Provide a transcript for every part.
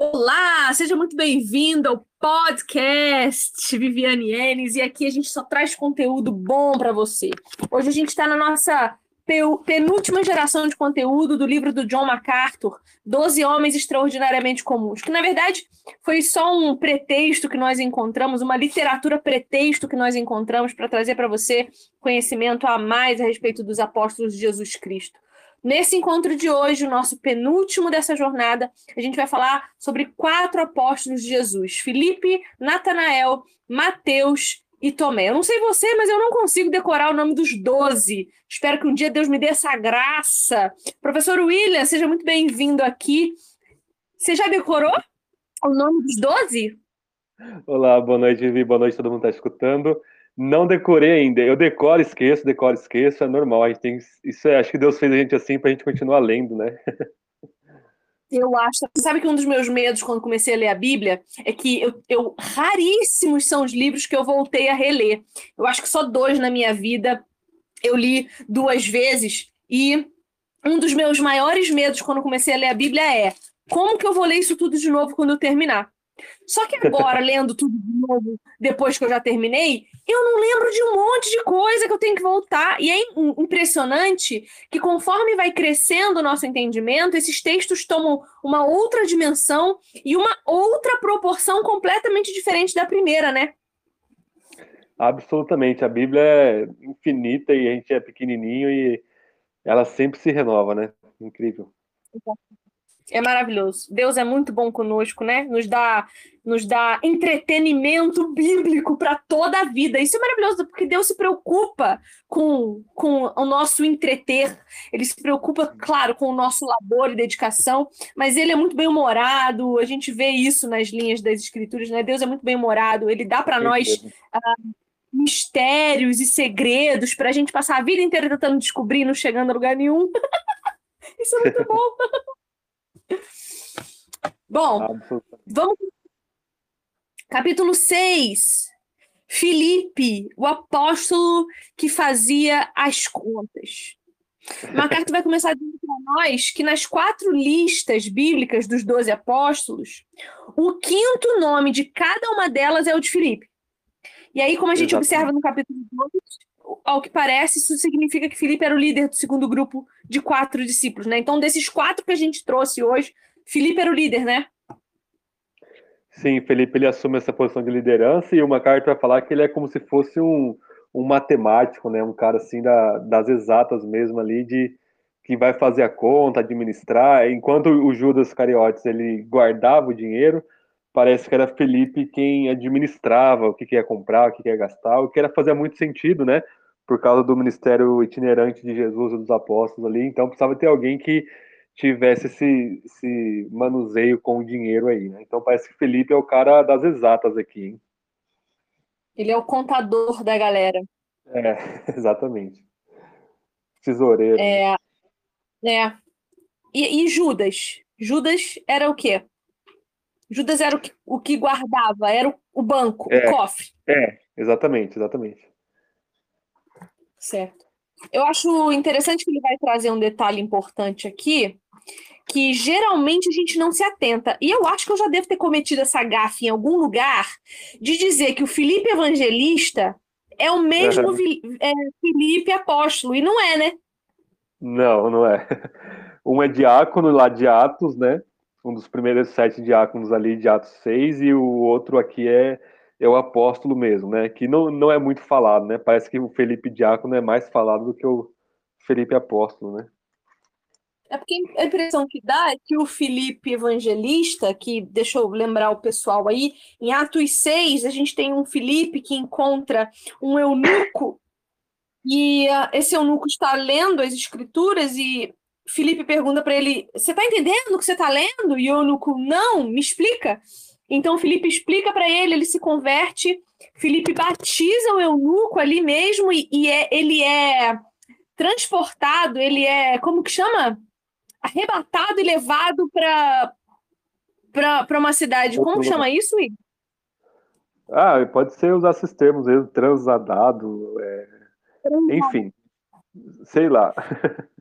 Olá, seja muito bem-vindo ao podcast Viviane Enes e aqui a gente só traz conteúdo bom para você. Hoje a gente está na nossa penúltima geração de conteúdo do livro do John MacArthur, Doze Homens Extraordinariamente Comuns, que na verdade foi só um pretexto que nós encontramos, uma literatura pretexto que nós encontramos para trazer para você conhecimento a mais a respeito dos apóstolos de Jesus Cristo. Nesse encontro de hoje, o nosso penúltimo dessa jornada, a gente vai falar sobre quatro apóstolos de Jesus: Felipe, Natanael, Mateus e Tomé. Eu não sei você, mas eu não consigo decorar o nome dos doze. Espero que um dia Deus me dê essa graça. Professor William, seja muito bem-vindo aqui. Você já decorou o nome dos doze? Olá, boa noite, Vivi. Boa noite, todo mundo está escutando. Não decorei ainda. Eu decoro, esqueço, decoro, esqueço. É normal. A gente tem, isso é, acho que Deus fez a gente assim para a gente continuar lendo, né? Eu acho. Sabe que um dos meus medos quando comecei a ler a Bíblia é que eu, eu raríssimos são os livros que eu voltei a reler. Eu acho que só dois na minha vida eu li duas vezes e um dos meus maiores medos quando comecei a ler a Bíblia é como que eu vou ler isso tudo de novo quando eu terminar? Só que agora, lendo tudo de novo, depois que eu já terminei, eu não lembro de um monte de coisa que eu tenho que voltar. E é impressionante que, conforme vai crescendo o nosso entendimento, esses textos tomam uma outra dimensão e uma outra proporção completamente diferente da primeira, né? Absolutamente. A Bíblia é infinita e a gente é pequenininho e ela sempre se renova, né? Incrível. É maravilhoso. Deus é muito bom conosco, né? Nos dá, nos dá entretenimento bíblico para toda a vida. Isso é maravilhoso, porque Deus se preocupa com, com o nosso entreter. Ele se preocupa, claro, com o nosso labor e dedicação, mas ele é muito bem-humorado. A gente vê isso nas linhas das escrituras, né? Deus é muito bem-humorado. Ele dá para nós uh, mistérios e segredos para a gente passar a vida inteira tentando descobrir, não chegando a lugar nenhum. isso é muito bom. Bom, vamos. Capítulo 6. Filipe, o apóstolo que fazia as contas. MacArthur vai começar dizendo para nós que nas quatro listas bíblicas dos doze apóstolos, o quinto nome de cada uma delas é o de Filipe. E aí, como a gente Exatamente. observa no capítulo 2, ao que parece, isso significa que Filipe era o líder do segundo grupo de quatro discípulos, né? Então, desses quatro que a gente trouxe hoje, Felipe era o líder, né? Sim, Felipe ele assume essa posição de liderança e uma carta vai falar que ele é como se fosse um, um matemático, né? Um cara assim da, das exatas mesmo ali de que vai fazer a conta, administrar, enquanto o Judas Cariotes ele guardava o dinheiro, parece que era Felipe quem administrava o que, que ia comprar, o que, que ia gastar, o que era fazer muito sentido, né? Por causa do ministério itinerante de Jesus e dos apóstolos ali, então precisava ter alguém que tivesse esse, esse manuseio com o dinheiro aí, né? Então parece que Felipe é o cara das exatas aqui, hein? Ele é o contador da galera. É, exatamente. Tesoureiro. É. É. E, e Judas? Judas era o quê? Judas era o que, o que guardava, era o, o banco, é, o cofre. É, exatamente, exatamente. Certo. Eu acho interessante que ele vai trazer um detalhe importante aqui, que geralmente a gente não se atenta. E eu acho que eu já devo ter cometido essa gafe em algum lugar de dizer que o Felipe Evangelista é o mesmo uhum. é, Felipe Apóstolo, e não é, né? Não, não é. Um é diácono lá de Atos, né? Um dos primeiros sete diáconos ali de Atos 6, e o outro aqui é, é o apóstolo mesmo, né? Que não, não é muito falado, né? Parece que o Felipe diácono é mais falado do que o Felipe apóstolo, né? É porque a impressão que dá é que o Felipe Evangelista, que deixa eu lembrar o pessoal aí, em Atos 6, a gente tem um Felipe que encontra um eunuco, e uh, esse eunuco está lendo as escrituras, e Felipe pergunta para ele: Você está entendendo o que você está lendo? E o eunuco, não, me explica. Então Felipe explica para ele, ele se converte, Felipe batiza o eunuco ali mesmo, e, e é, ele é transportado, ele é, como que chama? arrebatado e levado para uma cidade. Como chama isso, Igor? Ah, pode ser usar esses termos aí, transadado, é... enfim, sei lá.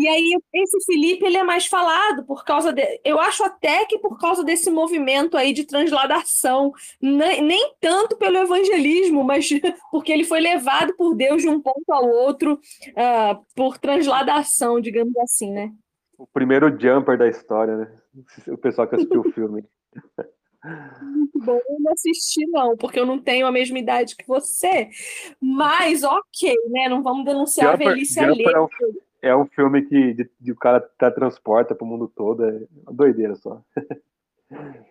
E aí, esse Felipe, ele é mais falado por causa de. Eu acho até que por causa desse movimento aí de transladação. Nem, nem tanto pelo evangelismo, mas porque ele foi levado por Deus de um ponto ao outro uh, por transladação, digamos assim, né? O primeiro jumper da história, né? O pessoal que assistiu o filme. Muito bom, eu não assisti, não, porque eu não tenho a mesma idade que você. Mas, ok, né? Não vamos denunciar Jumper, a velhice alheia. É um, é um filme que de, de o cara transporta para o mundo todo. É uma doideira só.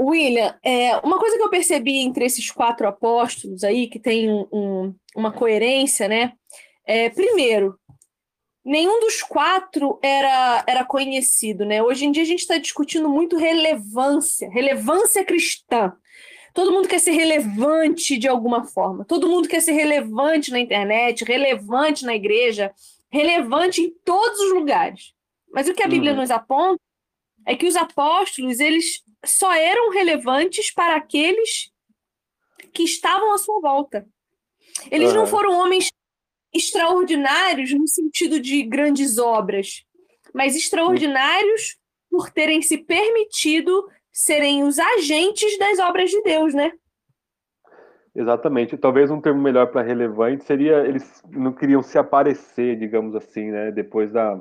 William, é, uma coisa que eu percebi entre esses quatro apóstolos aí, que tem um, um, uma coerência, né? É, primeiro, nenhum dos quatro era, era conhecido, né? Hoje em dia a gente está discutindo muito relevância, relevância cristã. Todo mundo quer ser relevante de alguma forma. Todo mundo quer ser relevante na internet, relevante na igreja, relevante em todos os lugares. Mas o que a Bíblia uhum. nos aponta é que os apóstolos, eles só eram relevantes para aqueles que estavam à sua volta. Eles uhum. não foram homens extraordinários no sentido de grandes obras, mas extraordinários por terem se permitido serem os agentes das obras de Deus, né? Exatamente. Talvez um termo melhor para relevante seria eles não queriam se aparecer, digamos assim, né? Depois da,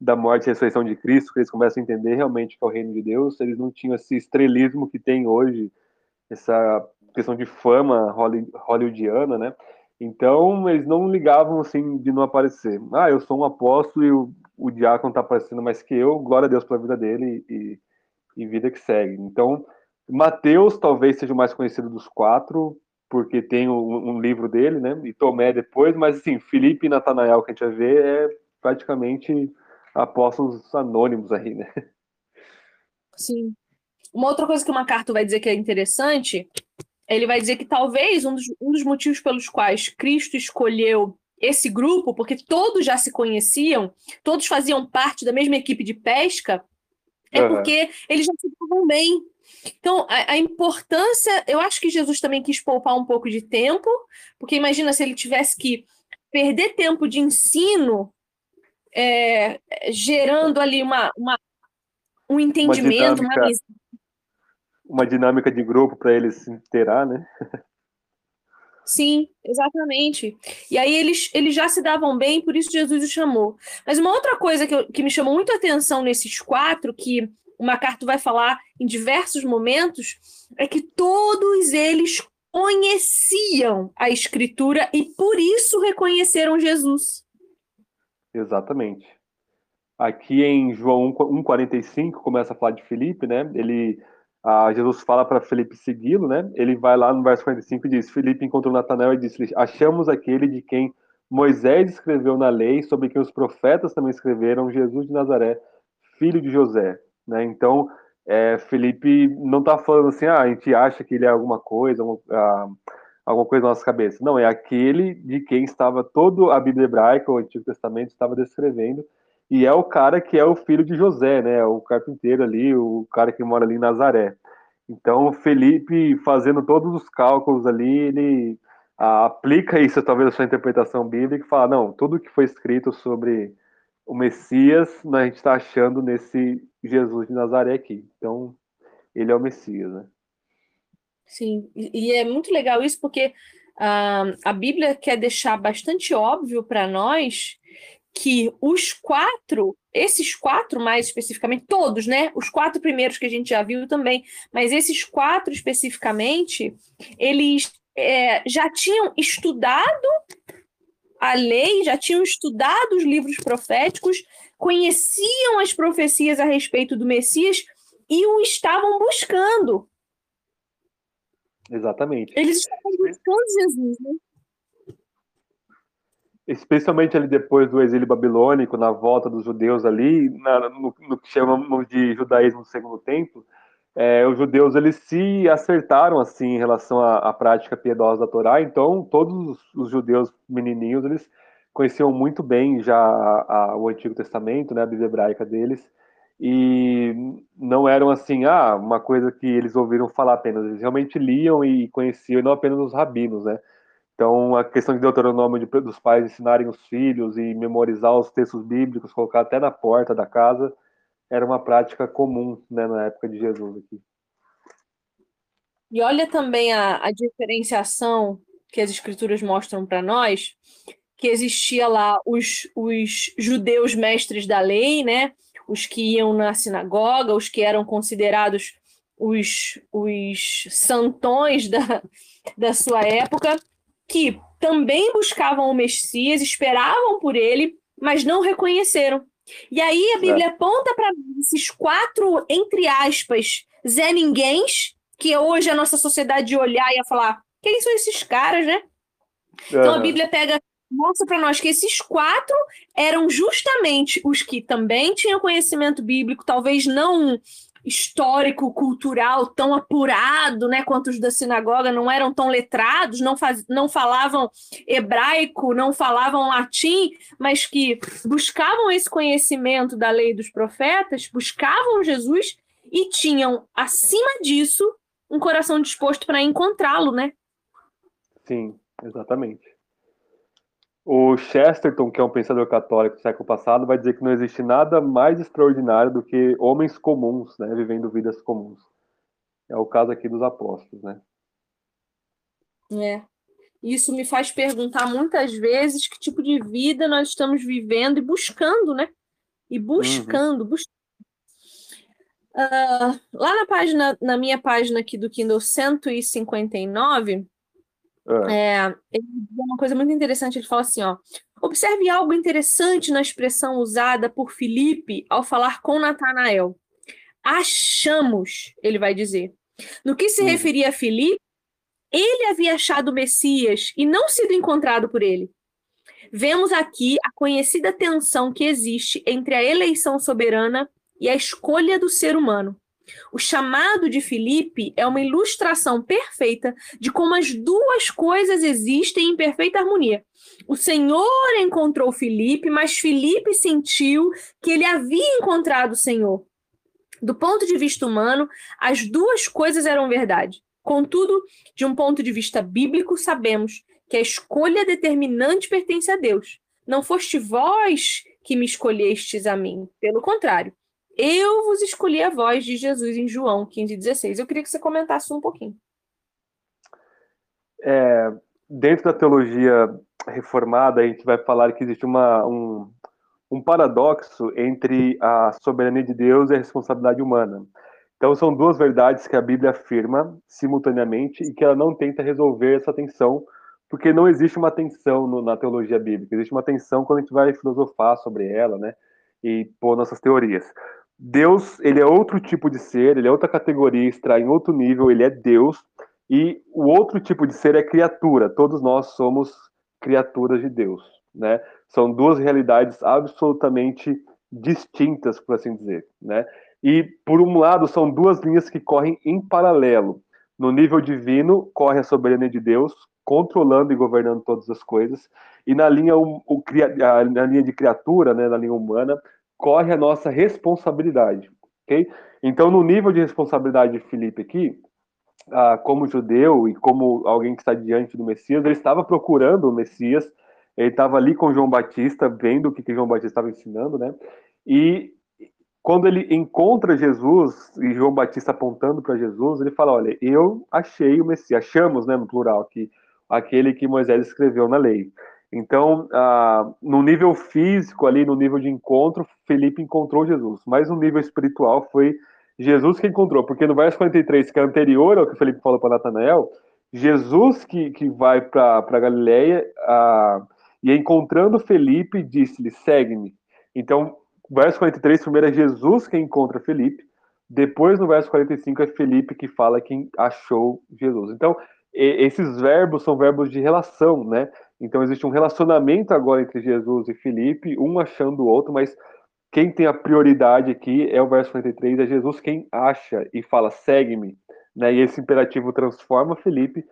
da morte e ressurreição de Cristo, que eles começam a entender realmente que é o reino de Deus, eles não tinham esse estrelismo que tem hoje, essa questão de fama hollywoodiana, né? Então, eles não ligavam assim de não aparecer. Ah, eu sou um apóstolo e o, o diácono está aparecendo mais que eu, glória a Deus pela vida dele e, e vida que segue. Então, Mateus talvez seja o mais conhecido dos quatro, porque tem um, um, livro dele, né? E Tomé depois, mas assim, Felipe e Natanael que a gente vai ver é praticamente apóstolos anônimos aí, né? Sim. Uma outra coisa que o MacArthur vai dizer que é interessante ele vai dizer que talvez um dos, um dos motivos pelos quais Cristo escolheu esse grupo, porque todos já se conheciam, todos faziam parte da mesma equipe de pesca, é uhum. porque eles já se davam bem. Então, a, a, importância, eu acho que Jesus também quis poupar um pouco de tempo, porque imagina se ele tivesse que perder tempo de ensino, é, gerando ali uma, uma um entendimento, uma, uma uma dinâmica de grupo para eles se inteirar, né? Sim, exatamente. E aí eles, eles já se davam bem, por isso Jesus os chamou. Mas uma outra coisa que, eu, que me chamou muito a atenção nesses quatro, que o Macarto vai falar em diversos momentos, é que todos eles conheciam a Escritura e por isso reconheceram Jesus. Exatamente. Aqui em João 1,45 começa a falar de Felipe, né? Ele ah, Jesus fala para Felipe segui-lo, né? Ele vai lá no verso 45 e diz: Felipe encontrou Natanael e disse: Achamos aquele de quem Moisés escreveu na lei, sobre quem os profetas também escreveram, Jesus de Nazaré, filho de José. Né? Então, é, Felipe não está falando assim, ah, a gente acha que ele é alguma coisa, alguma, ah, alguma coisa na nossa cabeça. Não, é aquele de quem estava todo a Bíblia hebraica, o Antigo Testamento, estava descrevendo e é o cara que é o filho de José, né? O carpinteiro ali, o cara que mora ali em Nazaré. Então, Felipe, fazendo todos os cálculos ali, ele aplica isso, talvez, a sua interpretação bíblica e fala: não, tudo que foi escrito sobre o Messias, a gente está achando nesse Jesus de Nazaré aqui. Então, ele é o Messias, né? Sim, e é muito legal isso porque uh, a Bíblia quer deixar bastante óbvio para nós que os quatro, esses quatro mais especificamente, todos, né? Os quatro primeiros que a gente já viu também, mas esses quatro especificamente, eles é, já tinham estudado a lei, já tinham estudado os livros proféticos, conheciam as profecias a respeito do Messias e o estavam buscando. Exatamente. Eles estavam buscando Jesus, né? Especialmente ali depois do exílio babilônico, na volta dos judeus ali, na, no, no, que chamamos de judaísmo do segundo templo, é, os judeus eles se acertaram assim em relação à, à prática piedosa da Torá, então todos os, judeus menininhos eles conheciam muito bem já a, a, o Antigo Testamento, né, a Bíblia hebraica deles, e não eram assim, ah, uma coisa que eles ouviram falar apenas, eles realmente liam e conheciam, e não apenas os rabinos, né, Então, a questão de Deuteronômio de, dos pais ensinarem os filhos e memorizar os textos bíblicos, colocar até na porta da casa, era uma prática comum né, na época de Jesus aqui. E olha também a, a diferenciação que as escrituras mostram para nós, que existia lá os, os judeus mestres da lei, né? os que iam na sinagoga, os que eram considerados os, os santões da, da sua época, que também buscavam o Messias, esperavam por ele, mas não reconheceram. E aí a Bíblia é. aponta para esses quatro, entre aspas, Zé Ninguéms, que hoje a nossa sociedade de olhar e falar: quem são esses caras, né? Então a Bíblia pega, mostra para nós que esses quatro eram justamente os que também tinham conhecimento bíblico, talvez não histórico, cultural tão apurado, né, quanto os da sinagoga, não eram tão letrados, não, faz, não falavam hebraico, não falavam latim, mas que buscavam esse conhecimento da lei dos profetas, buscavam Jesus e tinham, acima disso, um coração disposto para encontrá-lo, né? Sim, exatamente. O Chesterton, que é um pensador católico do século passado, vai dizer que não existe nada mais extraordinário do que homens comuns, né, vivendo vidas comuns. É o caso aqui dos apóstolos, né? É. Isso me faz perguntar muitas vezes que tipo de vida nós estamos vivendo e buscando, né? E buscando, uhum. buscando. Uh, lá na página, na minha página aqui do Kindle 159, é. É, ele diz uma coisa muito interessante. Ele fala assim: ó, observe algo interessante na expressão usada por Filipe ao falar com Natanael. Achamos, ele vai dizer. No que se hum. referia a Filipe, ele havia achado o Messias e não sido encontrado por ele. Vemos aqui a conhecida tensão que existe entre a eleição soberana e a escolha do ser humano. O chamado de Filipe é uma ilustração perfeita de como as duas coisas existem em perfeita harmonia. O Senhor encontrou Filipe, mas Filipe sentiu que ele havia encontrado o Senhor. Do ponto de vista humano, as duas coisas eram verdade. Contudo, de um ponto de vista bíblico, sabemos que a escolha determinante pertence a Deus. Não foste vós que me escolhestes a mim. Pelo contrário, eu vos escolhi a voz de Jesus em João 15,16. Eu queria que você comentasse um pouquinho. É, dentro da teologia reformada, a gente vai falar que existe uma, um, um paradoxo entre a soberania de Deus e a responsabilidade humana. Então, são duas verdades que a Bíblia afirma simultaneamente e que ela não tenta resolver essa tensão, porque não existe uma tensão no, na teologia bíblica, existe uma tensão quando a gente vai filosofar sobre ela, né, e pôr nossas teorias. Deus, ele é outro tipo de ser, ele é outra categoria, está em outro nível, ele é Deus, e o outro tipo de ser é criatura. Todos nós somos criaturas de Deus, né? São duas realidades absolutamente distintas, por assim dizer, né? E por um lado são duas linhas que correm em paralelo. No nível divino corre a soberania de Deus, controlando e governando todas as coisas, e na linha, o, o, na linha de criatura, né, na linha humana, corre a nossa responsabilidade, ok? Então, no nível de responsabilidade de Felipe aqui, ah, como judeu e como alguém que está diante do Messias, ele estava procurando o Messias, ele estava ali com João Batista, vendo o que, que João Batista estava ensinando, né? E quando ele encontra Jesus e João Batista apontando para Jesus, ele fala: Olha, eu achei o Messias, achamos, né, no plural, que aquele que Moisés escreveu na lei. Então, ah, no nível físico, ali no nível de encontro, Felipe encontrou Jesus, mas no nível espiritual foi Jesus que encontrou, porque no verso 43, que é anterior ao que Felipe falou para Natanael, Jesus que, que vai para Galileia ah, e encontrando Felipe, disse-lhe: segue-me. Então, verso 43, primeiro é Jesus que encontra Felipe, depois no verso 45 é Felipe que fala quem achou Jesus. Então, esses verbos são verbos de relação, né? Então existe um relacionamento agora entre Jesus e Felipe, um achando o outro, mas quem tem a prioridade aqui é o verso 43, é Jesus quem acha e fala, segue-me. Né? E esse imperativo transforma Felipe,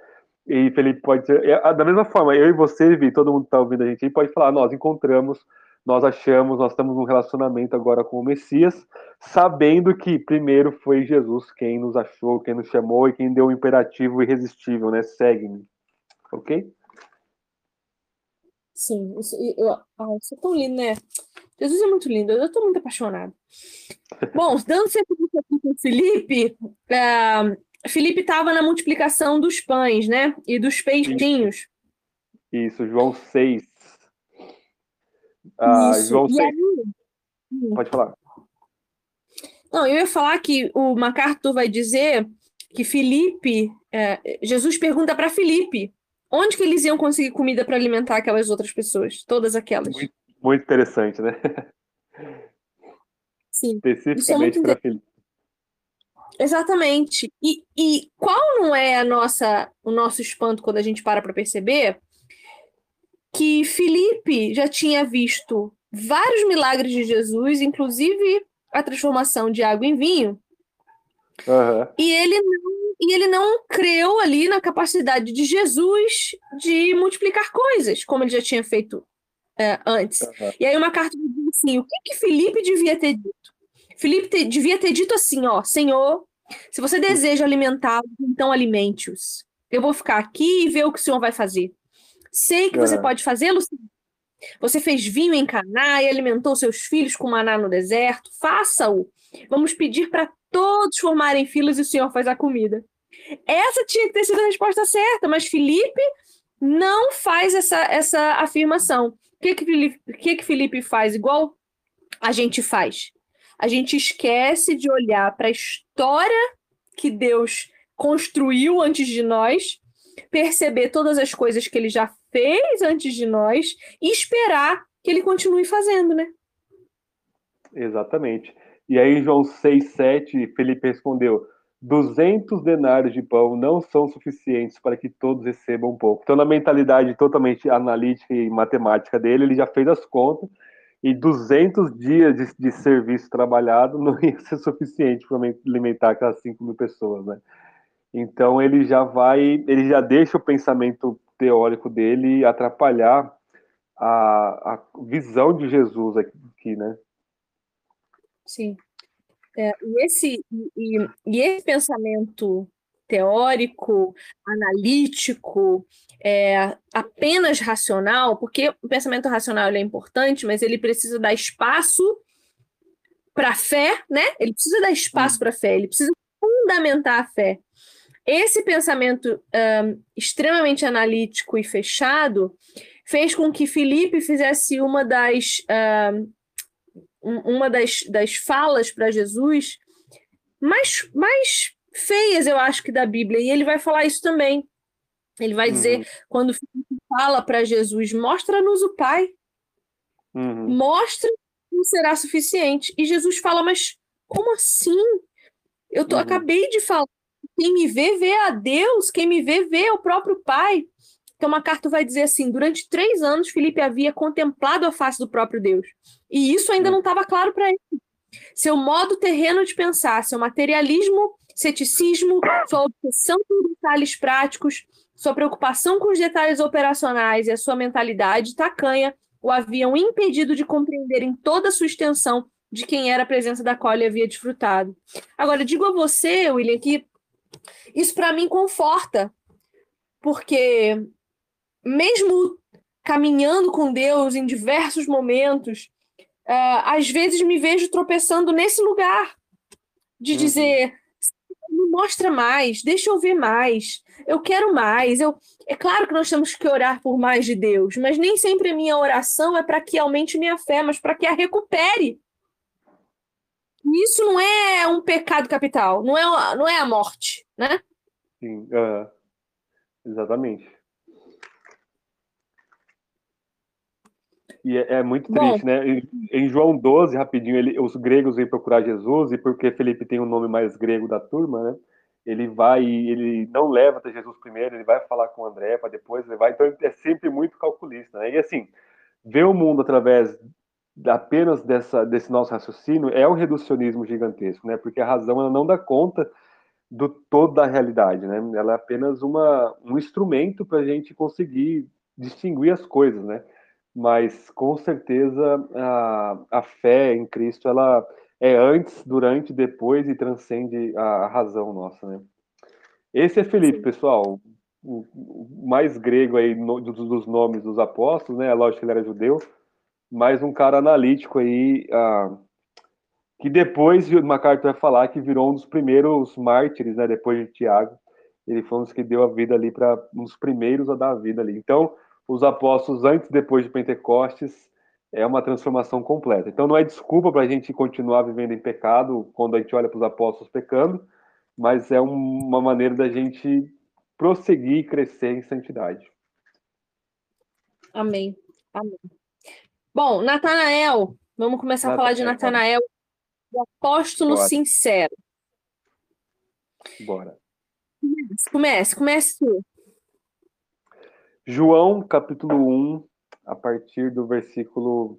e Felipe pode dizer, é, da mesma forma, eu e você, Vi, todo mundo que está ouvindo a gente pode falar, nós encontramos, nós achamos, nós estamos num relacionamento agora com o Messias, sabendo que primeiro foi Jesus quem nos achou, quem nos chamou e quem deu o imperativo irresistível, né? Segue-me. Ok? Sim, isso, eu, isso é tão lindo, né? Jesus é muito lindo, eu estou muito apaixonada. Bom, dando sequência aqui com o Felipe, uh, Felipe estava na multiplicação dos pães, né? E dos peixinhos. Isso, João 6. Ah, Isso. João 6. Aí... Pode falar. Não, eu ia falar que o MacArthur vai dizer que Felipe, é, Jesus pergunta para Felipe onde que eles iam conseguir comida para alimentar aquelas outras pessoas, todas aquelas. Muito, muito interessante, né? Sim. Especificamente é para Felipe. Exatamente. E, e qual não é a nossa, o nosso espanto quando a gente para para perceber que Felipe já tinha visto vários milagres de Jesus, inclusive a transformação de água em vinho. Uhum. E ele não e ele não creu ali na capacidade de Jesus de multiplicar coisas, como ele já tinha feito é, antes. Uhum. E aí uma carta diz assim, o que que Felipe devia ter dito? Felipe te, devia ter dito assim, ó, Senhor, se você deseja alimentá-los, então alimente-os. Eu vou ficar aqui e ver o que o Senhor vai fazer. Sei que uhum. você pode fazê-lo, você fez vinho em Caná e alimentou seus filhos com maná no deserto. Faça-o. Vamos pedir para todos formarem filas e o Senhor faz a comida. Essa tinha que ter sido a resposta certa, mas Felipe não faz essa, essa afirmação. O que que Felipe, que que Felipe faz? Igual a gente faz. A gente esquece de olhar para a história que Deus construiu antes de nós, perceber todas as coisas que ele já fez antes de nós e esperar que ele continue fazendo, né? Exatamente. E aí, João 6, 7, Felipe respondeu: 200 denários de pão não são suficientes para que todos recebam um pouco. Então, na mentalidade totalmente analítica e matemática dele, ele já fez as contas e 200 dias de, de serviço trabalhado não ia ser suficiente para alimentar aquelas 5 mil pessoas, né? Então, ele já vai, ele já deixa o pensamento teórico dele atrapalhar a, a visão de Jesus aqui, né? Sim. É, e, esse, e, e esse pensamento teórico, analítico, é, apenas racional, porque o pensamento racional é importante, mas ele precisa dar espaço para a fé, né? Ele precisa dar espaço para a fé, ele precisa fundamentar a fé. Esse pensamento um, extremamente analítico e fechado fez com que Felipe fizesse uma das, um, uma das, das falas para Jesus mais, mais feias, eu acho, que da Bíblia. E ele vai falar isso também. Ele vai uhum. dizer, quando fala para Jesus, mostra-nos o Pai. Uhum. Mostra não será suficiente. E Jesus fala, mas como assim? Eu tô, uhum. acabei de falar quem me vê, vê a Deus. Quem me vê, vê o próprio Pai. Então, carta vai dizer assim: durante três anos, Felipe havia contemplado a face do próprio Deus. E isso ainda não estava claro para ele. Seu modo terreno de pensar, seu materialismo, ceticismo, sua obsessão por detalhes práticos, sua preocupação com os detalhes operacionais e a sua mentalidade tacanha o haviam impedido de compreender em toda a sua extensão de quem era a presença da qual ele havia desfrutado. Agora, digo a você, William, que isso para mim conforta, porque mesmo caminhando com Deus em diversos momentos, uh, às vezes me vejo tropeçando nesse lugar de uhum. dizer me mostra mais, deixa eu ver mais, eu quero mais. Eu, é claro que nós temos que orar por mais de Deus, mas nem sempre a minha oração é para que aumente minha fé, mas para que a recupere. Isso não é um pecado capital, não é, não é a morte, né? Sim, uh, exatamente. E é, é muito triste, Bom, né? Em, em, João 12, rapidinho, ele, os gregos vêm procurar Jesus, e porque Felipe tem o um nome mais grego da turma, né? Ele vai, ele não leva até Jesus primeiro, ele vai falar com André para depois levar. Então é sempre muito calculista, né? E assim, ver o mundo através apenas dessa, desse nosso raciocínio é um reducionismo gigantesco, né? Porque a razão ela não dá conta do todo da realidade, né? Ela é apenas uma, um instrumento para a gente conseguir distinguir as coisas, né? Mas com certeza a, a fé em Cristo ela é antes, durante, depois e transcende a, a razão nossa, né? Esse é Felipe, pessoal. o mais grego aí no, dos, dos, nomes dos apóstolos, né? É lógico que ele era judeu, mas um cara analítico aí, ah, que depois MacArthur vai falar que virou um dos primeiros mártires, né? Depois de Tiago, ele foi um dos que deu a vida ali para um dos primeiros a dar a vida ali. Então, os apóstolos antes e depois de Pentecostes é uma transformação completa. Então, não é desculpa para a gente continuar vivendo em pecado quando a gente olha para os apóstolos pecando, mas é uma maneira da gente prosseguir e crescer em santidade. Amém. Amém. Bom, Natanael, vamos começar Natanael. a falar de Natanael, o apóstolo Bora. sincero. Bora. Comece, comece tu. João, capítulo 1, a partir do versículo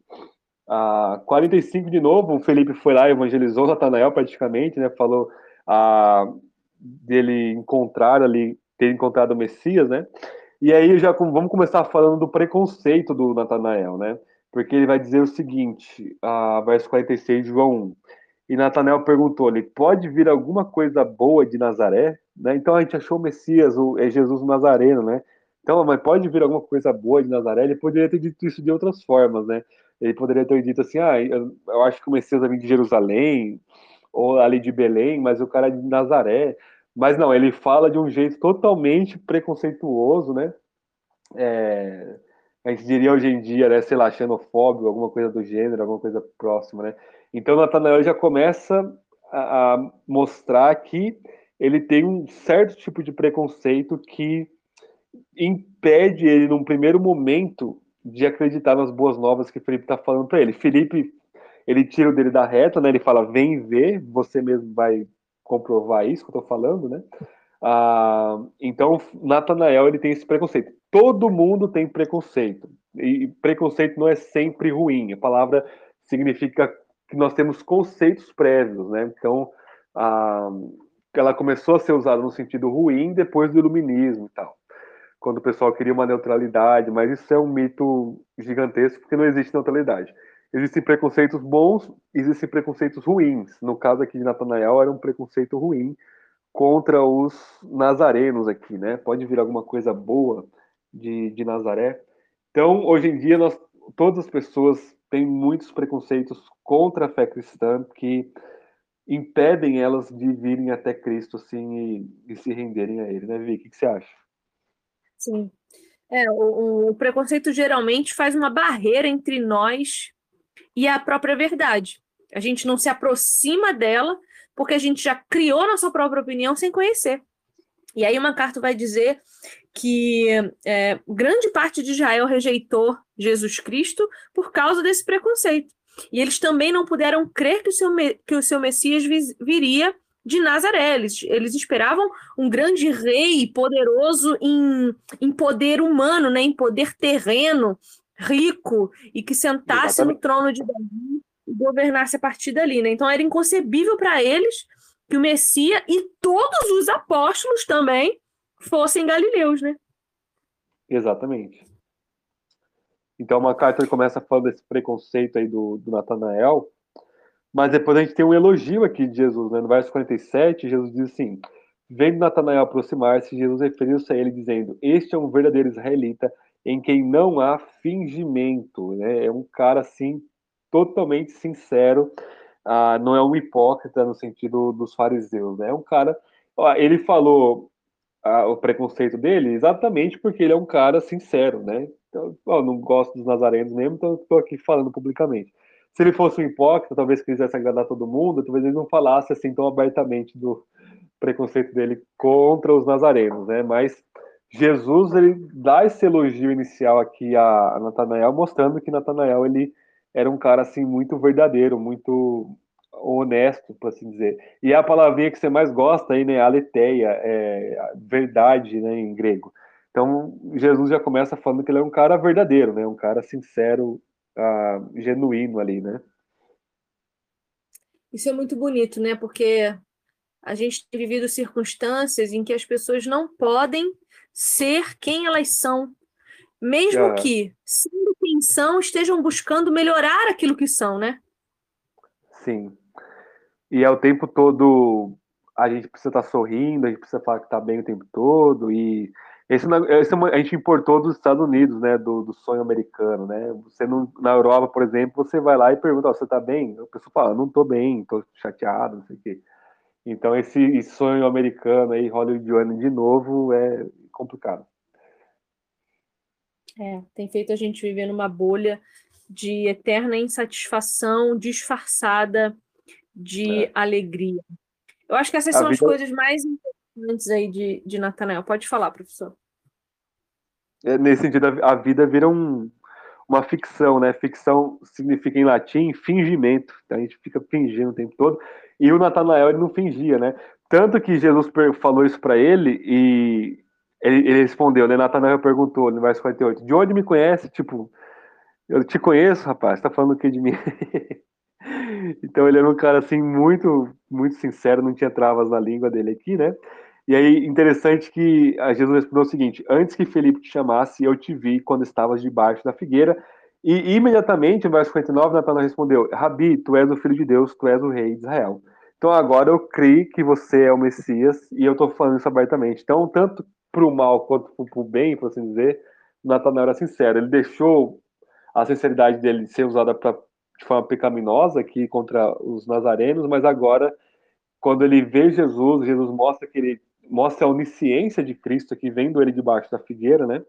ah, 45 de novo, o Felipe foi lá e evangelizou Natanael praticamente, né? Falou ah, dele encontrar ali, ter encontrado o Messias, né? E aí já vamos começar falando do preconceito do Natanael, né? Porque ele vai dizer o seguinte, ah, verso 46 de João 1. E Natanael perguntou-lhe: pode vir alguma coisa boa de Nazaré? Né? Então a gente achou o Messias, o, é Jesus Nazareno, né? Então, mas pode vir alguma coisa boa de Nazaré? Ele poderia ter dito isso de outras formas, né? Ele poderia ter dito assim: ah, eu, acho que o Messias vai vir de Jerusalém, ou ali de Belém, mas o cara é de Nazaré. Mas não, ele fala de um jeito totalmente preconceituoso, né? É, a gente diria hoje em dia, né, sei lá, xenofóbico, alguma coisa do gênero, alguma coisa próxima, né? Então, Natanael já começa a, a mostrar que ele tem um certo tipo de preconceito que impede ele, num primeiro momento, de acreditar nas boas novas que Felipe está falando para ele. Felipe, ele tira o dele da reta, né? Ele fala, vem ver, você mesmo vai comprovar isso que eu estou falando, né? Ah, então, Natanael, ele tem esse preconceito. Todo mundo tem preconceito. E preconceito não é sempre ruim. A palavra significa que nós temos conceitos prévios, né? Então, ah, ela começou a ser usada no sentido ruim depois do iluminismo e tal quando o pessoal queria uma neutralidade, mas isso é um mito gigantesco, porque não existe neutralidade. Existem preconceitos bons, existem preconceitos ruins. No caso aqui de Natanael, era um preconceito ruim contra os nazarenos aqui, né? Pode vir alguma coisa boa de, de Nazaré. Então, hoje em dia, nós, todas as pessoas têm muitos preconceitos contra a fé cristã que impedem elas de virem até Cristo assim e, e se renderem a Ele, né, Vi? O que, que você acha? Sim. É, o, o preconceito geralmente faz uma barreira entre nós e a própria verdade. A gente não se aproxima dela porque a gente já criou nossa própria opinião sem conhecer. E aí uma carta vai dizer que é, grande parte de Israel rejeitou Jesus Cristo por causa desse preconceito. E eles também não puderam crer que o seu, que o seu Messias viria de Nazaré. Eles, eles esperavam um grande rei poderoso em, em poder humano, né, em poder terreno, rico, e que sentasse Exatamente. no trono de Davi e governasse a partir dali. Né? Então era inconcebível para eles que o Messias e todos os apóstolos também fossem galileus, né? Exatamente. Então, MacArthur começa falando desse preconceito aí do, do Natanael, mas depois a gente tem um elogio aqui de Jesus, né? No verso 47, Jesus diz assim: Vendo Natanael aproximar-se, Jesus referiu-se a ele, dizendo: Este é um verdadeiro israelita em quem não há fingimento. Né? É um cara assim, totalmente sincero, ah, não é um hipócrita no sentido dos fariseus. Né? É um cara. Ó, ele falou ah, o preconceito dele exatamente porque ele é um cara sincero. Né? Então, não gosto dos nazarenos mesmo, então estou aqui falando publicamente se ele fosse um hipócrita, talvez quisesse agradar todo mundo, talvez ele não falasse assim tão abertamente do preconceito dele contra os nazarenos, né? Mas Jesus ele dá esse elogio inicial aqui a, Natanael, mostrando que Natanael ele era um cara assim muito verdadeiro, muito honesto, por assim dizer. E é a palavrinha que você mais gosta aí, né? Aletheia, é verdade, né, em grego. Então Jesus já começa falando que ele é um cara verdadeiro, né? Um cara sincero, uh, genuíno ali, né? Isso é muito bonito, né? Porque a gente tem vivido circunstâncias em que as pessoas não podem ser quem elas são, mesmo que, sendo quem são, estejam buscando melhorar aquilo que são, né? Sim. E é o tempo todo a gente precisa estar sorrindo, a gente precisa falar que está bem o tempo todo, e Esse, esse, é a gente importou dos Estados Unidos, né, do, do sonho americano, né? Você não, na Europa, por exemplo, você vai lá e pergunta, oh, você tá bem? A pessoa fala, não tô bem, tô chateado, não sei o quê. Então esse, esse sonho americano aí, hollywoodiano de novo, é complicado. É, tem feito a gente viver numa bolha de eterna insatisfação disfarçada de é. alegria. Eu acho que essas a são vida... as coisas mais importantes aí de, de Natanael. Pode falar, professor. É, nesse sentido, a vida vira um, uma ficção, né? Ficção significa em latim fingimento. Então a gente fica fingindo o tempo todo. E o Natanael ele não fingia, né? Tanto que Jesus falou isso para ele e ele, ele respondeu, né? Natanael perguntou no verso 48, de onde me conhece? Tipo, eu te conheço, rapaz, tá falando o que de mim? então ele era um cara assim muito, muito sincero, não tinha travas na língua dele aqui, né? E aí, interessante que Jesus respondeu o seguinte: Antes que Felipe te chamasse, eu te vi quando estavas debaixo da figueira. E imediatamente, no verso 49, Natanael respondeu: Rabi, tu és o filho de Deus, tu és o rei de Israel. Então agora eu creio que você é o Messias e eu estou falando isso abertamente. Então, tanto para o mal quanto para o bem, por assim dizer, Natanael era sincero. Ele deixou a sinceridade dele ser usada pra, de forma pecaminosa aqui contra os nazarenos, mas agora, quando ele vê Jesus, Jesus mostra que ele mostra a onisciência de Cristo que vendo ele debaixo da figueira, né?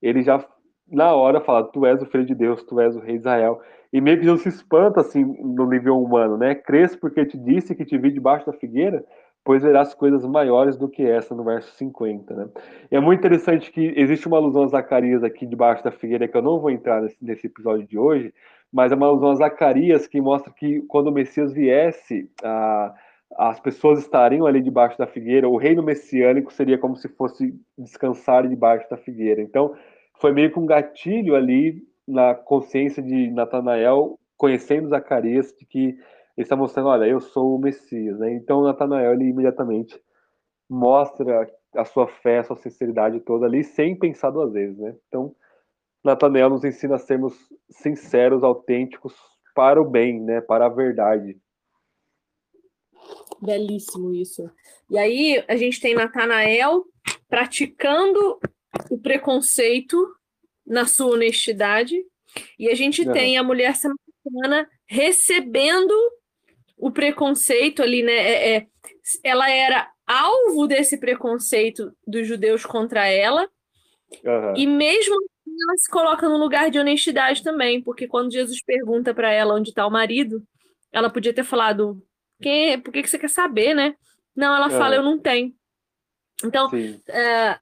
Ele já na hora fala: Tu és o filho de Deus, tu és o rei de Israel. E meio que Jesus se espanta assim no nível humano, né? Cresce porque te disse que te vi debaixo da figueira pois verás coisas maiores do que essa no verso 50, né? E é muito interessante que existe uma alusão a Zacarias aqui debaixo da figueira, que eu não vou entrar nesse, nesse episódio de hoje, mas é uma alusão a Zacarias que mostra que quando o Messias viesse, a, as pessoas estariam ali debaixo da figueira, o reino messiânico seria como se fosse descansar debaixo da figueira. Então, foi meio que um gatilho ali na consciência de Natanael, conhecendo Zacarias, de que ele está mostrando, olha, eu sou o Messias, né? Então Natanael ele imediatamente mostra a sua fé, a sua sinceridade toda ali, sem pensar duas vezes, né? Então Natanael nos ensina a sermos sinceros, autênticos para o bem, né? Para a verdade. Belíssimo isso. E aí a gente tem Natanael praticando o preconceito na sua honestidade, e a gente tem a mulher samaritana recebendo o preconceito ali, né? É, é, ela era alvo desse preconceito dos judeus contra ela, uhum. e mesmo assim ela se coloca no lugar de honestidade também, porque quando Jesus pergunta para ela onde está o marido, ela podia ter falado: Quem, por que, que você quer saber, né? Não, ela uhum. fala: Eu não tenho. Então, é,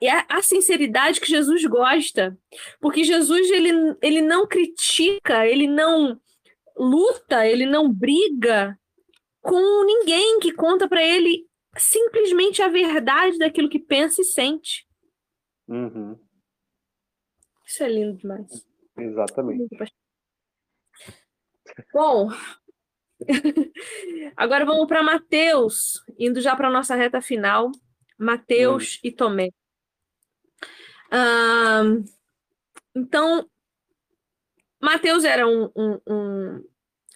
é a, a, sinceridade que Jesus gosta, porque Jesus ele, ele não critica, ele não luta, ele não briga com ninguém que conta para ele simplesmente a verdade daquilo que pensa e sente. Uhum. Isso é lindo demais. Exatamente. Bom, agora vamos para Mateus, indo já para a nossa reta final. Mateus hum. e Tomé. Ah, então, Mateus era um, um, um...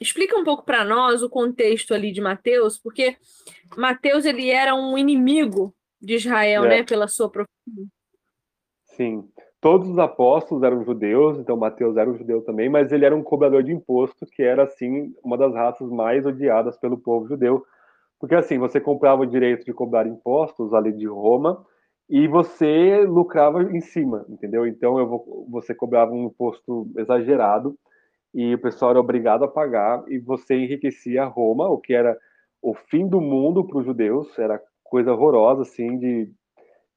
Explica um pouco para nós o contexto ali de Mateus, porque Mateus ele era um inimigo de Israel, é. né, pela sua profissão. Sim, todos os apóstolos eram judeus, então Mateus era um judeu também, mas ele era um cobrador de imposto, que era assim uma das raças mais odiadas pelo povo judeu, porque assim você comprava o direito de cobrar impostos ali de Roma e você lucrava em cima, entendeu? Então eu vou, você cobrava um imposto exagerado e o pessoal era obrigado a pagar e você enriquecia Roma, o que era o fim do mundo para os judeus, era coisa horrorosa assim de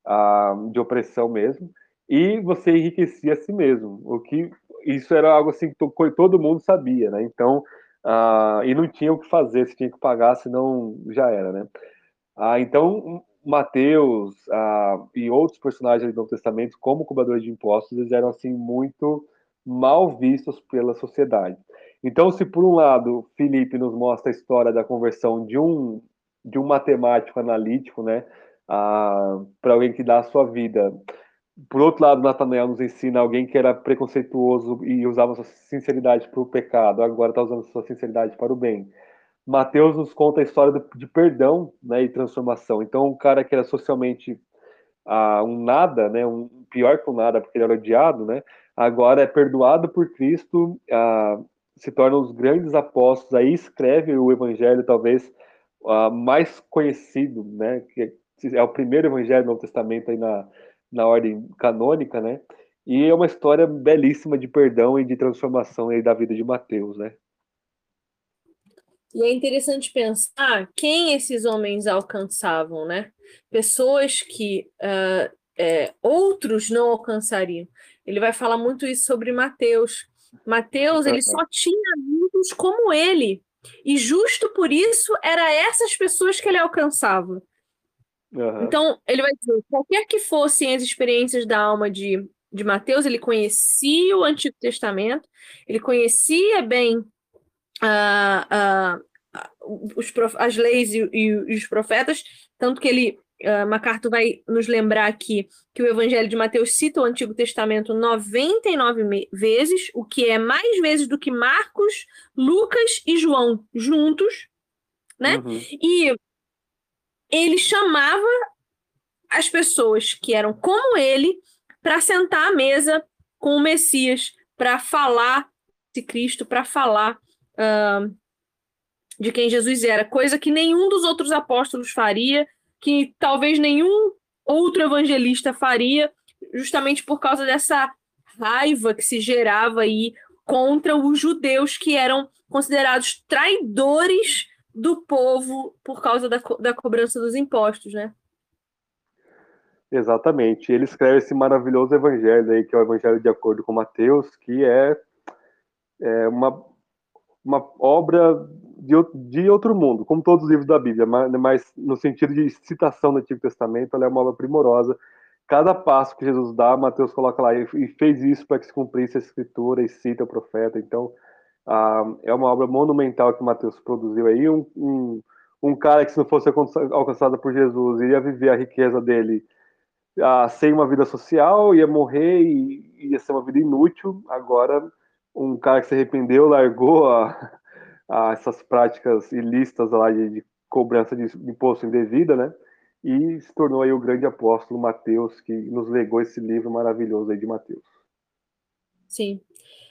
uh, de opressão mesmo. E você enriquecia a si mesmo, o que isso era algo assim que todo mundo sabia, né? Então uh, e não tinha o que fazer, você tinha que pagar, senão já era, né? Ah, então Mateus ah, e outros personagens do Novo Testamento, como cobradores de impostos, eles eram assim muito mal vistos pela sociedade. Então, se por um lado Felipe nos mostra a história da conversão de um de um matemático analítico, né, para alguém que dá a sua vida. Por outro lado, Natanael nos ensina alguém que era preconceituoso e usava sua sinceridade para o pecado, agora está usando sua sinceridade para o bem. Mateus nos conta a história de perdão né, e transformação. Então, um cara que era socialmente a um nada, né, um pior que um nada, porque ele era odiado, né, agora é perdoado por Cristo, a, se torna os grandes apóstolos, aí escreve o evangelho talvez a, mais conhecido, né, que é o primeiro evangelho do Novo Testamento aí na, na ordem canônica, né, e é uma história belíssima de perdão e de transformação aí da vida de Mateus, né. E é interessante pensar quem esses homens alcançavam, né? Pessoas que uh, é, outros não alcançariam. Ele vai falar muito isso sobre Mateus. Mateus, ele só tinha amigos como ele. E justo por isso, era essas pessoas que ele alcançava. Uhum. Então, ele vai dizer: qualquer que fossem as experiências da alma de, de Mateus, ele conhecia o Antigo Testamento, ele conhecia bem uh, uh, os, as leis e, e, e, os profetas, tanto que ele. Uh, MacArthur vai nos lembrar aqui que o Evangelho de Mateus cita o Antigo Testamento 99 vezes, o que é mais vezes do que Marcos, Lucas e João juntos, né? Uhum. E ele chamava as pessoas que eram como ele para sentar à mesa com o Messias, para falar de Cristo, para falar uh, de quem Jesus era, coisa que nenhum dos outros apóstolos faria, que talvez nenhum outro evangelista faria, justamente por causa dessa raiva que se gerava aí contra os judeus que eram considerados traidores do povo por causa da, co da cobrança dos impostos, né? Exatamente. Ele escreve esse maravilhoso evangelho aí, que é o evangelho de acordo com Mateus, que é, é uma uma obra de, de outro mundo, como todos os livros da Bíblia, mas, mas no sentido de citação do Antigo Testamento, ela é uma obra primorosa. Cada passo que Jesus dá, Mateus coloca lá, e fez isso para que se cumprisse a escritura e cita o profeta. Então, ah, é uma obra monumental que Mateus produziu aí. Um, um, um, cara que, se não fosse alcançado por Jesus, iria viver a riqueza dele ah, sem uma vida social, ia morrer e ia ser uma vida inútil. Agora, um cara que se arrependeu, largou a, a essas práticas ilícitas lá de, de, cobrança de imposto indevida, né? E se tornou aí o grande apóstolo Mateus, que nos legou esse livro maravilhoso aí de Mateus. Sim.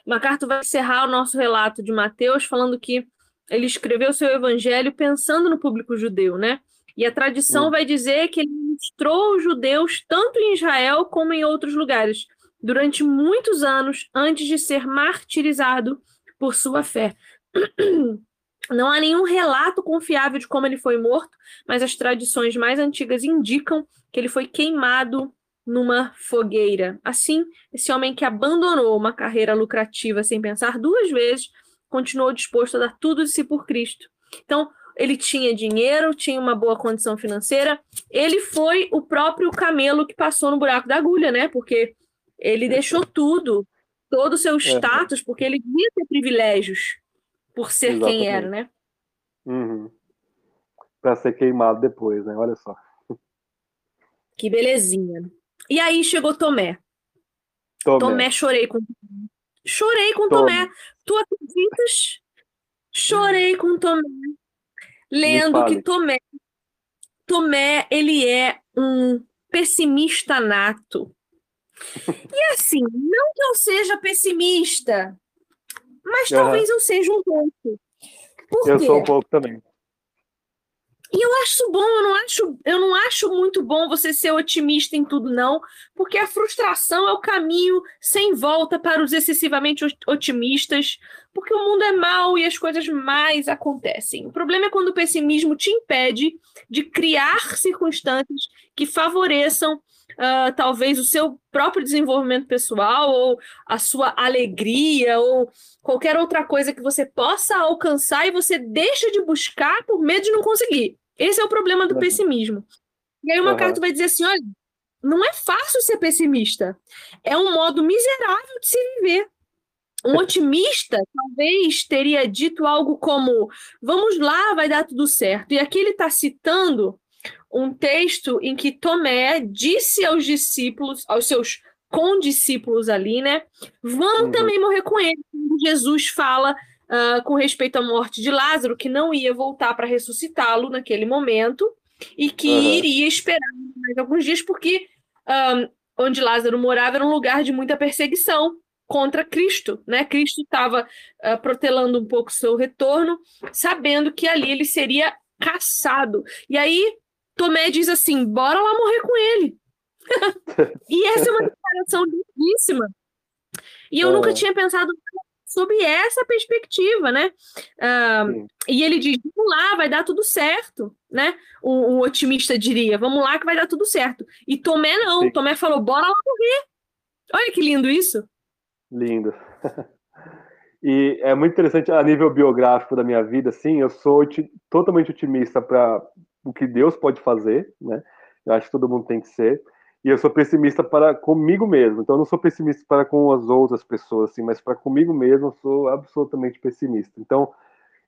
MacArthur vai encerrar o nosso relato de Mateus falando que ele escreveu seu evangelho pensando no público judeu, né? E a tradição vai dizer que ele mostrou os judeus tanto em Israel como em outros lugares durante muitos anos antes de ser martirizado por sua fé. Não há nenhum relato confiável de como ele foi morto, mas as tradições mais antigas indicam que ele foi queimado numa fogueira. Assim, esse homem que abandonou uma carreira lucrativa sem pensar duas vezes, continuou disposto a dar tudo de si por Cristo. Então, ele tinha dinheiro, tinha uma boa condição financeira. Ele foi o próprio camelo que passou no buraco da agulha, né? Porque ele deixou tudo, todo o seu status, porque ele devia ter privilégios por ser Exatamente. quem era, né? Uhum. Para ser queimado depois, né? Olha só. Que belezinha. E aí chegou Tomé. Tomé, Tomé chorei com Chorei com Tomé. Tomé. Tu acreditas? Chorei com Tomé. Lendo que Tomé Tomé, ele é um pessimista nato. E assim, não que eu seja pessimista, mas uhum. talvez eu seja um pouco. Por eu quê? sou um pouco também. E eu acho bom, eu não acho, eu não acho muito bom você ser otimista em tudo, não, porque a frustração é o caminho sem volta para os excessivamente otimistas, porque o mundo é mau e as coisas mais acontecem. O problema é quando o pessimismo te impede de criar circunstâncias que favoreçam uh, talvez o seu próprio desenvolvimento pessoal, ou a sua alegria, ou qualquer outra coisa que você possa alcançar e você deixa de buscar por medo de não conseguir. Esse é o problema do uhum. pessimismo. E aí uma carta vai dizer assim: olha, não é fácil ser pessimista. É um modo miserável de se viver. Um otimista talvez teria dito algo como: vamos lá, vai dar tudo certo. E aqui ele está citando um texto em que Tomé disse aos discípulos, aos seus condiscípulos ali, né? Vamos uhum. também morrer com ele. Jesus fala uh, com respeito à morte de Lázaro, que não ia voltar para ressuscitá-lo naquele momento e que uhum. iria esperar mais alguns dias, porque um, onde Lázaro morava era um lugar de muita perseguição contra Cristo, né? Cristo estava uh, protelando um pouco seu retorno, sabendo que ali ele seria caçado. E aí Tomé diz assim: bora lá morrer com ele. e essa é uma declaração lindíssima. E eu é. nunca tinha pensado sob essa perspectiva, né? Uh, e ele diz: vamos lá, vai dar tudo certo, né? O, o, otimista diria: vamos lá que vai dar tudo certo. E Tomé não, Sim. Tomé falou: bora lá morrer. Olha que lindo isso. Lindo. e é muito interessante a nível biográfico da minha vida, assim, eu sou totalmente otimista para o que Deus pode fazer, né? Eu acho que todo mundo tem que ser e eu sou pessimista para comigo mesmo. Então eu não sou pessimista para com as outras pessoas, assim, mas para comigo mesmo eu sou absolutamente pessimista. Então,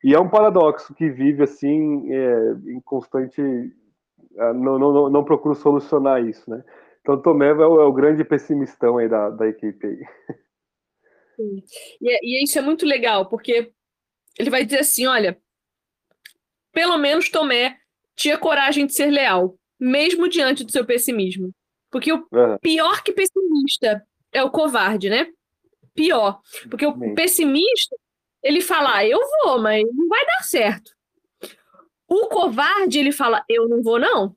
e é um paradoxo que vive assim é, em constante, é, não, não, não procuro solucionar isso, né? Então Tomé é o, é o grande pessimistão aí da, da equipe aí. Sim. E, é, e isso é muito legal, porque ele vai dizer assim, olha, pelo menos Tomé tinha coragem de ser leal, mesmo diante do seu pessimismo. Porque o é. pior que pessimista é o covarde, né? Pior. Porque o pessimista, ele fala, ah, eu vou, mas não vai dar certo. O covarde, ele fala, eu não vou, não.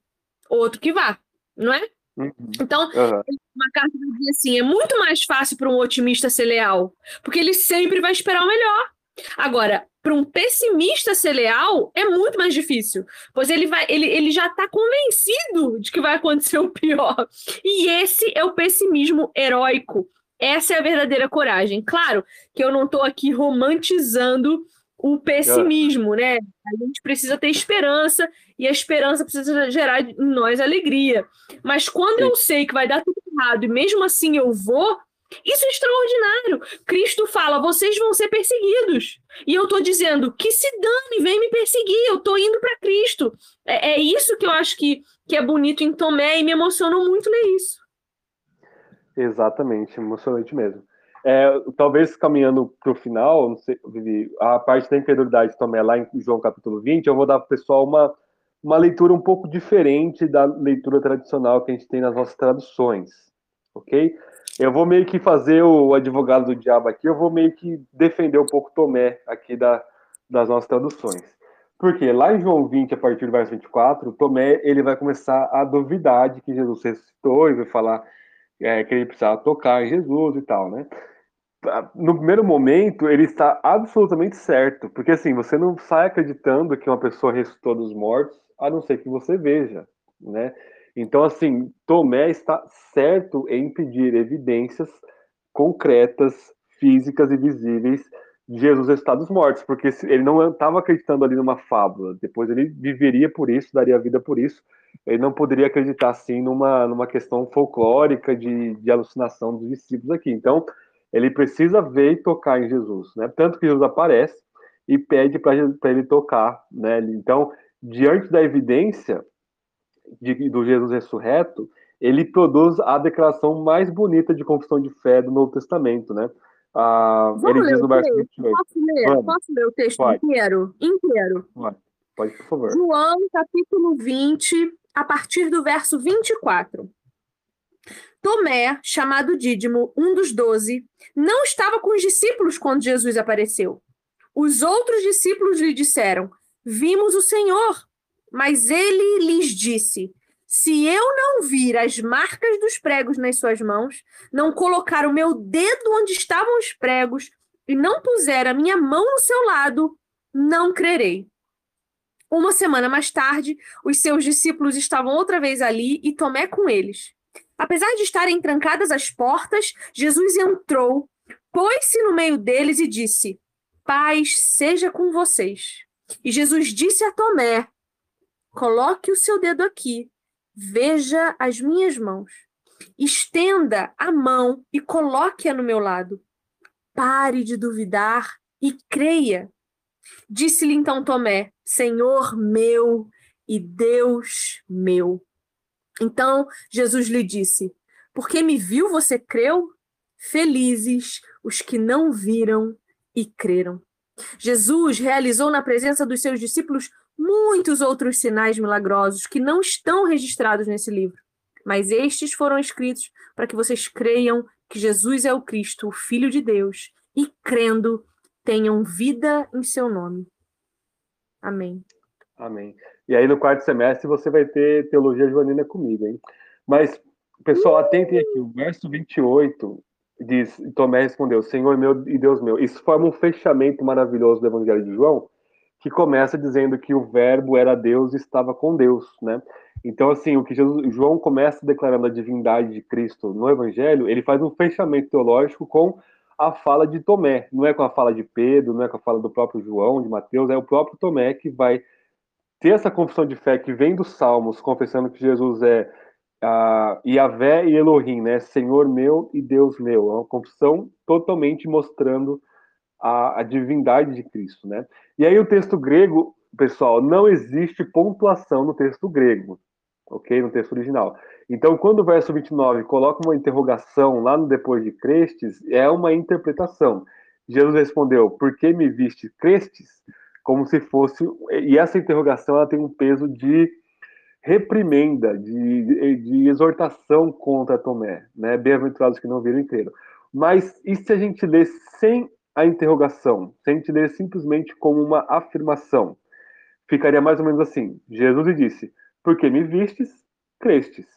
Outro que vá, não é? Uhum. Então, uhum. uma carta vai dizer assim: é muito mais fácil para um otimista ser leal, porque ele sempre vai esperar o melhor. Agora, para um pessimista ser leal é muito mais difícil, pois ele vai, ele, ele já está convencido de que vai acontecer o pior. E esse é o pessimismo heróico. Essa é a verdadeira coragem. Claro que eu não estou aqui romantizando o pessimismo, né? A gente precisa ter esperança e a esperança precisa gerar em nós alegria. Mas quando Sim. eu sei que vai dar tudo errado e mesmo assim eu vou, isso é extraordinário. Cristo fala: vocês vão ser perseguidos. E eu estou dizendo: que se dane, vem me perseguir, eu estou indo para Cristo. É, é, isso que eu acho que, que é bonito em Tomé e me emocionou muito ler isso. Exatamente, emocionante mesmo. É, talvez caminhando para o final, não sei, a parte da incredulidade de Tomé lá em João capítulo 20, eu vou dar para o pessoal uma, uma leitura um pouco diferente da leitura tradicional que a gente tem nas nossas traduções, ok? Eu vou meio que fazer o advogado do diabo aqui, eu vou meio que defender um pouco Tomé aqui da, das nossas traduções. Porque lá em João 20, a partir do verso 24, Tomé ele vai começar a duvidar de que Jesus ressuscitou e vai falar é, que ele precisava tocar em Jesus e tal, né? No primeiro momento, ele está absolutamente certo, porque assim, você não sai acreditando que uma pessoa ressuscitou dos mortos, a não ser que você veja, né? Então, assim, Tomé está certo em pedir evidências concretas, físicas e visíveis de Jesus ressuscitar dos mortos, porque ele não estava acreditando ali numa fábula, depois ele viveria por isso, daria vida por isso, ele não poderia acreditar, assim, numa, numa questão folclórica de, de alucinação dos discípulos aqui. Então, ele precisa ver e tocar em Jesus, né? Tanto que Jesus aparece e pede para ele tocar, né? Então, diante da evidência, de, do Jesus ressurreto, ele produz a declaração mais bonita de confissão de fé do Novo Testamento, né? Ah, ele diz no verso 28. Posso ler? Posso ler o texto Pode. inteiro? Inteiro. Pode. Pode, por favor. João, capítulo 20, a partir do verso 24. Tomé, chamado Dídimo, um dos doze, não estava com os discípulos quando Jesus apareceu. Os outros discípulos lhe disseram: Vimos o Senhor. Mas ele lhes disse: Se eu não vir as marcas dos pregos nas suas mãos, não colocar o meu dedo onde estavam os pregos e não puser a minha mão no seu lado, não crerei. Uma semana mais tarde, os seus discípulos estavam outra vez ali e Tomé com eles. Apesar de estarem trancadas as portas, Jesus entrou, pôs-se no meio deles e disse: Paz seja com vocês. E Jesus disse a Tomé: Coloque o seu dedo aqui. Veja as minhas mãos. Estenda a mão e coloque-a no meu lado. Pare de duvidar e creia. Disse-lhe então Tomé: Senhor meu e Deus meu. Então Jesus lhe disse: Porque me viu, você creu? Felizes os que não viram e creram. Jesus realizou na presença dos seus discípulos muitos outros sinais milagrosos que não estão registrados nesse livro. mas estes foram escritos para que vocês creiam que Jesus é o Cristo, o Filho de Deus, e crendo tenham vida em seu nome. Amém. Amém. E aí no quarto semestre você vai ter teologia joanina comigo, hein? Mas, pessoal, atentem aqui, o verso 28 diz, Tomé respondeu, Senhor meu e Deus meu. Isso forma um fechamento maravilhoso do Evangelho de João, que começa dizendo que o verbo era Deus e estava com Deus, né? Então, assim, o que Jesus, João começa declarando a divindade de Cristo no Evangelho, ele faz um fechamento teológico com a fala de Tomé, não é com a fala de Pedro, não é com a fala do próprio João, de Mateus, é o próprio Tomé que vai ter essa confissão de fé que vem dos Salmos, confessando que Jesus é uh, Yahvé e Elohim, né? Senhor meu e Deus meu. É uma confissão totalmente mostrando a, a divindade de Cristo, né? E aí o texto grego, pessoal, não existe pontuação no texto grego, ok? No texto original. Então, quando o verso 29 coloca uma interrogação lá no depois de crestes, é uma interpretação. Jesus respondeu, por que me viste crestes? Como se fosse... E essa interrogação ela tem um peso de reprimenda, de, de exortação contra Tomé, né? Bem-aventurados que não viram creram. Mas e se a gente lê sem a interrogação, se a simplesmente como uma afirmação? Ficaria mais ou menos assim: Jesus lhe disse, porque me vistes, crestes.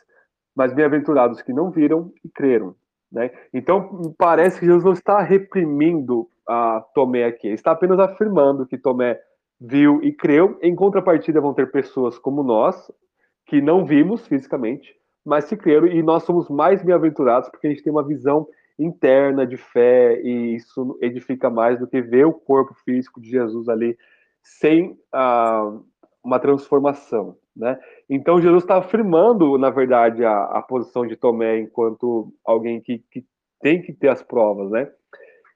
Mas bem-aventurados que não viram e creram. Né? Então, parece que Jesus não está reprimindo a Tomé aqui, está apenas afirmando que Tomé viu e creu. Em contrapartida, vão ter pessoas como nós, que não vimos fisicamente, mas que creram, e nós somos mais bem-aventurados porque a gente tem uma visão interna de fé, e isso edifica mais do que ver o corpo físico de Jesus ali sem ah, uma transformação. Né? Então, Jesus está afirmando, na verdade, a, a, posição de Tomé enquanto alguém que, que tem que ter as provas, né?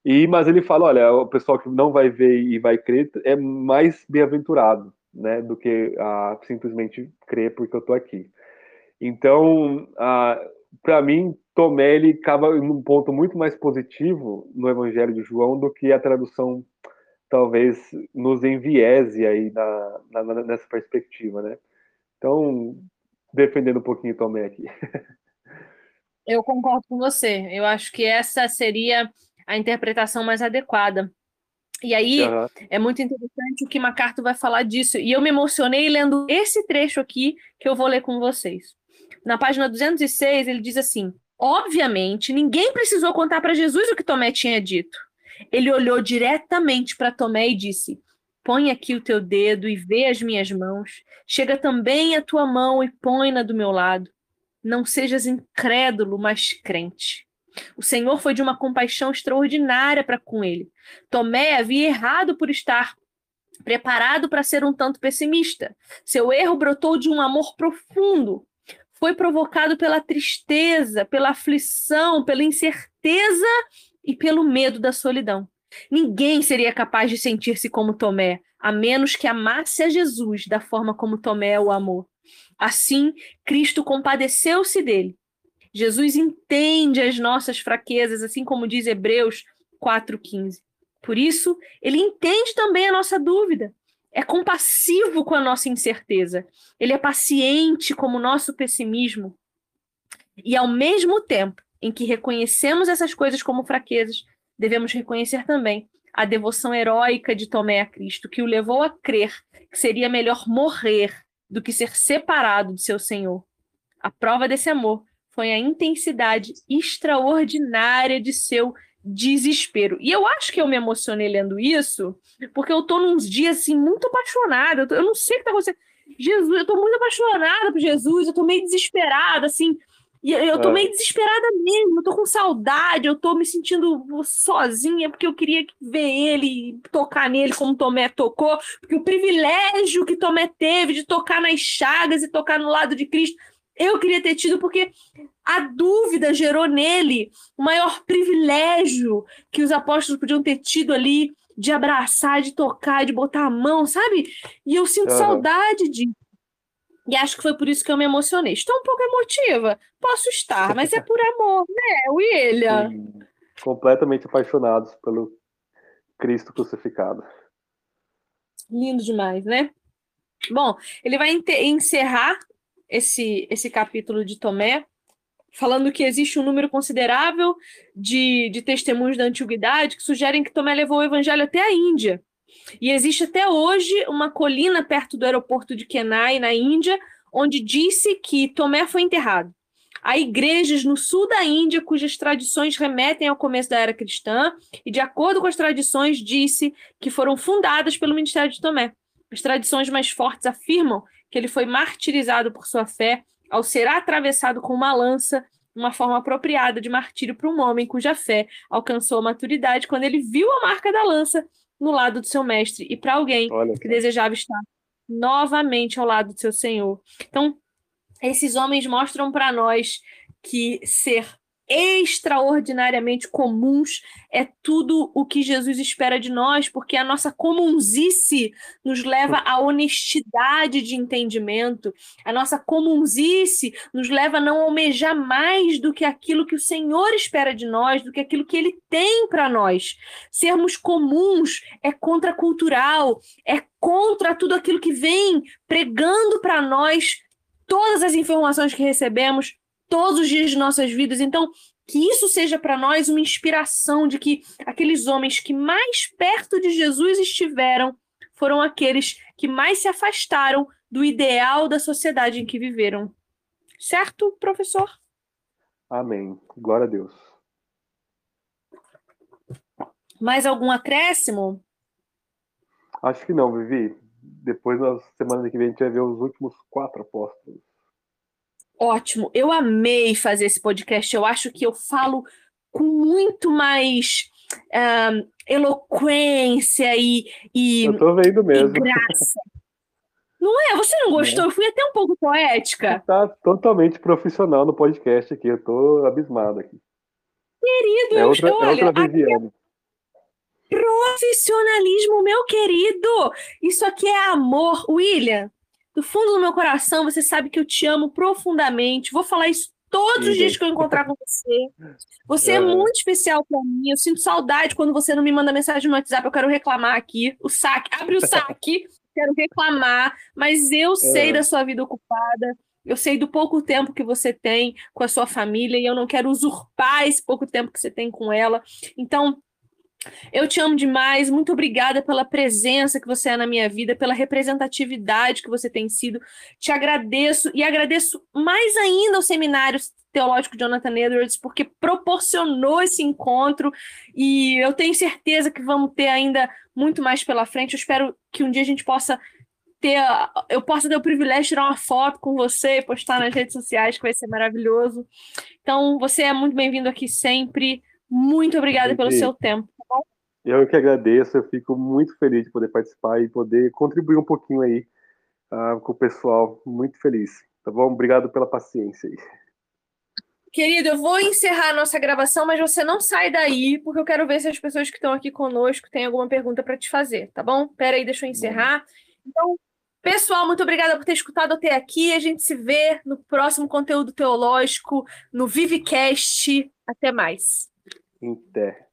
E, mas ele fala, olha, o pessoal que não vai ver e vai crer é mais bem-aventurado, né, do que uh, simplesmente crer porque eu estou aqui. Então, uh, para mim, Tomé ele acaba num ponto muito mais positivo no Evangelho de João do que a tradução talvez nos enviese aí na, na, nessa perspectiva, né? Então, defendendo um pouquinho Tomé aqui. Eu concordo com você. Eu acho que essa seria a interpretação mais adequada. E aí uhum. é muito interessante o que MacArthur vai falar disso. E eu me emocionei lendo esse trecho aqui que eu vou ler com vocês. Na página 206, ele diz assim: Obviamente, ninguém precisou contar para Jesus o que Tomé tinha dito. Ele olhou diretamente para Tomé e disse: Põe aqui o teu dedo e vê as minhas mãos. Chega também a tua mão e põe-na do meu lado. Não sejas incrédulo, mas crente. O Senhor foi de uma compaixão extraordinária para com ele. Tomé havia errado por estar preparado para ser um tanto pessimista. Seu erro brotou de um amor profundo. Foi provocado pela tristeza, pela aflição, pela incerteza e pelo medo da solidão. Ninguém seria capaz de sentir-se como Tomé, a menos que amasse a Jesus da forma como Tomé o amou. Assim, Cristo compadeceu-se dele Jesus entende as nossas fraquezas, assim como diz Hebreus 4,15. Por isso, ele entende também a nossa dúvida. É compassivo com a nossa incerteza. Ele é paciente como o nosso pessimismo. E ao mesmo tempo em que reconhecemos essas coisas como fraquezas, devemos reconhecer também a devoção heróica de Tomé a Cristo, que o levou a crer que seria melhor morrer do que ser separado de seu Senhor. A prova desse amor foi a intensidade extraordinária de seu desespero. E eu acho que eu me emocionei lendo isso, porque eu tô nos dias assim muito apaixonada. Eu, tô, eu não sei o que tá acontecendo. Jesus, eu tô muito apaixonada por Jesus, eu tô meio desesperada, assim. E eu tô é. meio desesperada mesmo, eu tô com saudade, eu tô me sentindo sozinha, porque eu queria ver ele, tocar nele como Tomé tocou, porque o privilégio que Tomé teve de tocar nas chagas e tocar no lado de Cristo eu queria ter tido, porque a dúvida gerou nele o maior privilégio que os apóstolos podiam ter tido ali de abraçar, de tocar, de botar a mão, sabe? E eu sinto uhum. saudade disso. E acho que foi por isso que eu me emocionei. Estou um pouco emotiva. Posso estar, mas é por amor, né, William? Sim. Completamente apaixonados pelo Cristo crucificado. Lindo demais, né? Bom, ele vai encerrar esse, esse capítulo de Tomé, falando que existe um número considerável de, de testemunhos da antiguidade que sugerem que Tomé levou o evangelho até a Índia. E existe até hoje uma colina perto do aeroporto de Kenai, na Índia, onde disse que Tomé foi enterrado. Há igrejas no sul da Índia cujas tradições remetem ao começo da era cristã, e de acordo com as tradições, disse que foram fundadas pelo ministério de Tomé. As tradições mais fortes afirmam que ele foi martirizado por sua fé ao ser atravessado com uma lança, uma forma apropriada de martírio para um homem cuja fé alcançou a maturidade quando ele viu a marca da lança no lado do seu mestre, e para alguém Olha. que desejava estar novamente ao lado do seu Senhor. Então, esses homens mostram para nós que ser extraordinariamente comuns é tudo o que Jesus espera de nós, porque a nossa comunzice nos leva à honestidade de entendimento, a nossa comunzice nos leva a não almejar mais do que aquilo que o Senhor espera de nós, do que aquilo que Ele tem para nós. Sermos comuns é contracultural, é contra tudo aquilo que vem pregando para nós todas as informações que recebemos todos os dias de nossas vidas. Então, que isso seja para nós uma inspiração de que aqueles homens que mais perto de Jesus estiveram foram aqueles que mais se afastaram do ideal da sociedade em que viveram. Certo, professor? Amém. Glória a Deus. Mais algum acréscimo? Acho que não, Vivi depois, na semana que vem, a gente vai ver os últimos quatro apóstolos. Ótimo. Eu amei fazer esse podcast. Eu acho que eu falo com muito mais eloquência e, e. Eu tô vendo mesmo. graça. Não é? Você não gostou? É. Eu fui até um pouco poética. Tá totalmente profissional no podcast aqui. Eu tô abismado aqui. Querido, é outra, olha, é outra Viviane. Profissionalismo, meu querido! Isso aqui é amor. William, do fundo do meu coração, você sabe que eu te amo profundamente. Vou falar isso todos os dias que eu encontrar com você. Você é, é muito especial para mim. Eu sinto saudade quando você não me manda mensagem no WhatsApp. Eu quero reclamar aqui. O saque, abre o saque. quero reclamar. Mas eu sei é. da sua vida ocupada. Eu sei do pouco tempo que você tem com a sua família e eu não quero usurpar esse pouco tempo que você tem com ela. Então, eu te amo demais, muito obrigada pela presença que você é na minha vida, pela representatividade que você tem sido. Te agradeço e agradeço mais ainda ao seminário teológico Jonathan Edwards, porque proporcionou esse encontro e eu tenho certeza que vamos ter ainda muito mais pela frente. Eu espero que um dia a gente possa ter, eu possa ter o privilégio de tirar uma foto com você e postar nas redes sociais, que vai ser maravilhoso. Então, você é muito bem-vindo aqui sempre. Muito obrigada pelo seu tempo. Eu que agradeço, eu fico muito feliz de poder participar e poder contribuir um pouquinho aí uh, com o pessoal. Muito feliz. Tá bom? Obrigado pela paciência aí. Querido, eu vou encerrar a nossa gravação, mas você não sai daí, porque eu quero ver se as pessoas que estão aqui conosco têm alguma pergunta para te fazer, tá bom? Pera aí, deixa eu encerrar. Então, pessoal, muito obrigada por ter escutado até aqui. A gente se vê no próximo conteúdo teológico, no Vivecast. Até mais. Até.